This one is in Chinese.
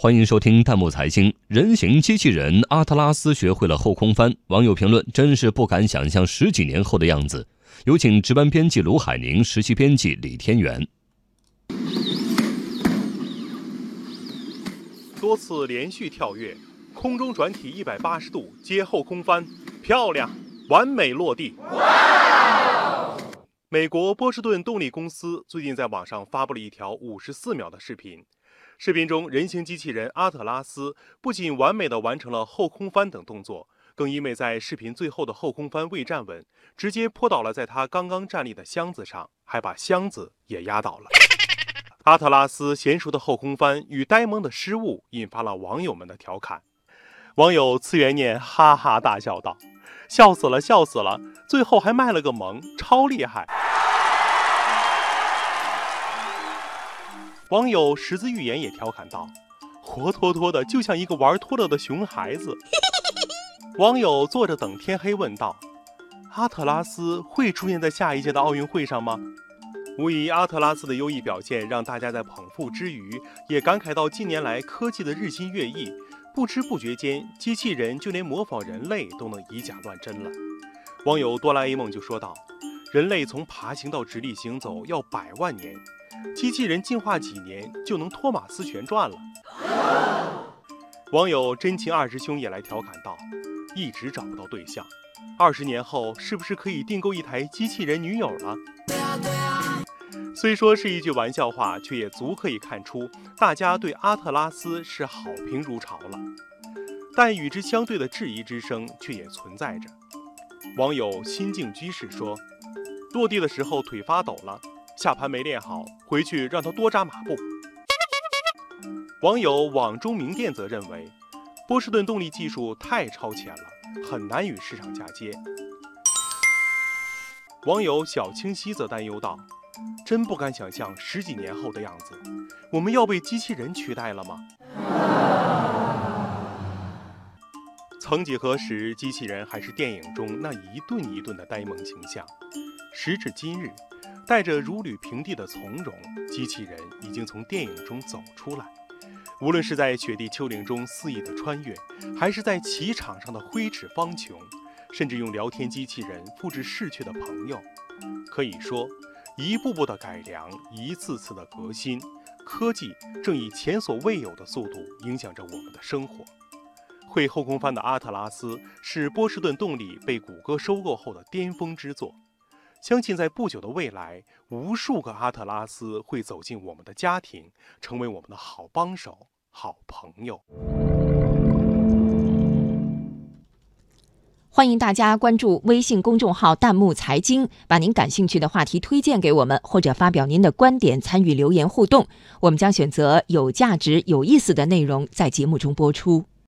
欢迎收听弹幕财经。人形机器人阿特拉斯学会了后空翻，网友评论真是不敢想象十几年后的样子。有请值班编辑卢海宁，实习编辑李天元。多次连续跳跃，空中转体一百八十度接后空翻，漂亮，完美落地。美国波士顿动力公司最近在网上发布了一条五十四秒的视频。视频中，人形机器人阿特拉斯不仅完美的完成了后空翻等动作，更因为在视频最后的后空翻未站稳，直接扑倒了在他刚刚站立的箱子上，还把箱子也压倒了。阿特拉斯娴熟的后空翻与呆萌的失误，引发了网友们的调侃。网友次元念哈哈大笑道：“笑死了，笑死了！最后还卖了个萌，超厉害。”网友十字预言也调侃道：“活脱脱的就像一个玩脱了的熊孩子。”网友坐着等天黑问道：“阿特拉斯会出现在下一届的奥运会上吗？”无疑，阿特拉斯的优异表现让大家在捧腹之余，也感慨到近年来科技的日新月异，不知不觉间，机器人就连模仿人类都能以假乱真了。网友哆啦 A 梦就说道：“人类从爬行到直立行走要百万年。”机器人进化几年就能托马斯旋转了。网友真情二师兄也来调侃道：“一直找不到对象，二十年后是不是可以订购一台机器人女友了？”虽说是一句玩笑话，却也足可以看出大家对阿特拉斯是好评如潮了。但与之相对的质疑之声却也存在着。网友心境居士说：“落地的时候腿发抖了。”下盘没练好，回去让他多扎马步。网友网中名店则认为，波士顿动力技术太超前了，很难与市场嫁接。网友小清晰则担忧道：“真不敢想象十几年后的样子，我们要被机器人取代了吗？” 曾几何时，机器人还是电影中那一顿一顿的呆萌形象，时至今日。带着如履平地的从容，机器人已经从电影中走出来。无论是在雪地丘陵中肆意的穿越，还是在棋场上的挥斥方遒，甚至用聊天机器人复制逝去的朋友，可以说，一步步的改良，一次次的革新，科技正以前所未有的速度影响着我们的生活。会后空翻的阿特拉斯是波士顿动力被谷歌收购后的巅峰之作。相信在不久的未来，无数个阿特拉斯会走进我们的家庭，成为我们的好帮手、好朋友。欢迎大家关注微信公众号“弹幕财经”，把您感兴趣的话题推荐给我们，或者发表您的观点，参与留言互动。我们将选择有价值、有意思的内容在节目中播出。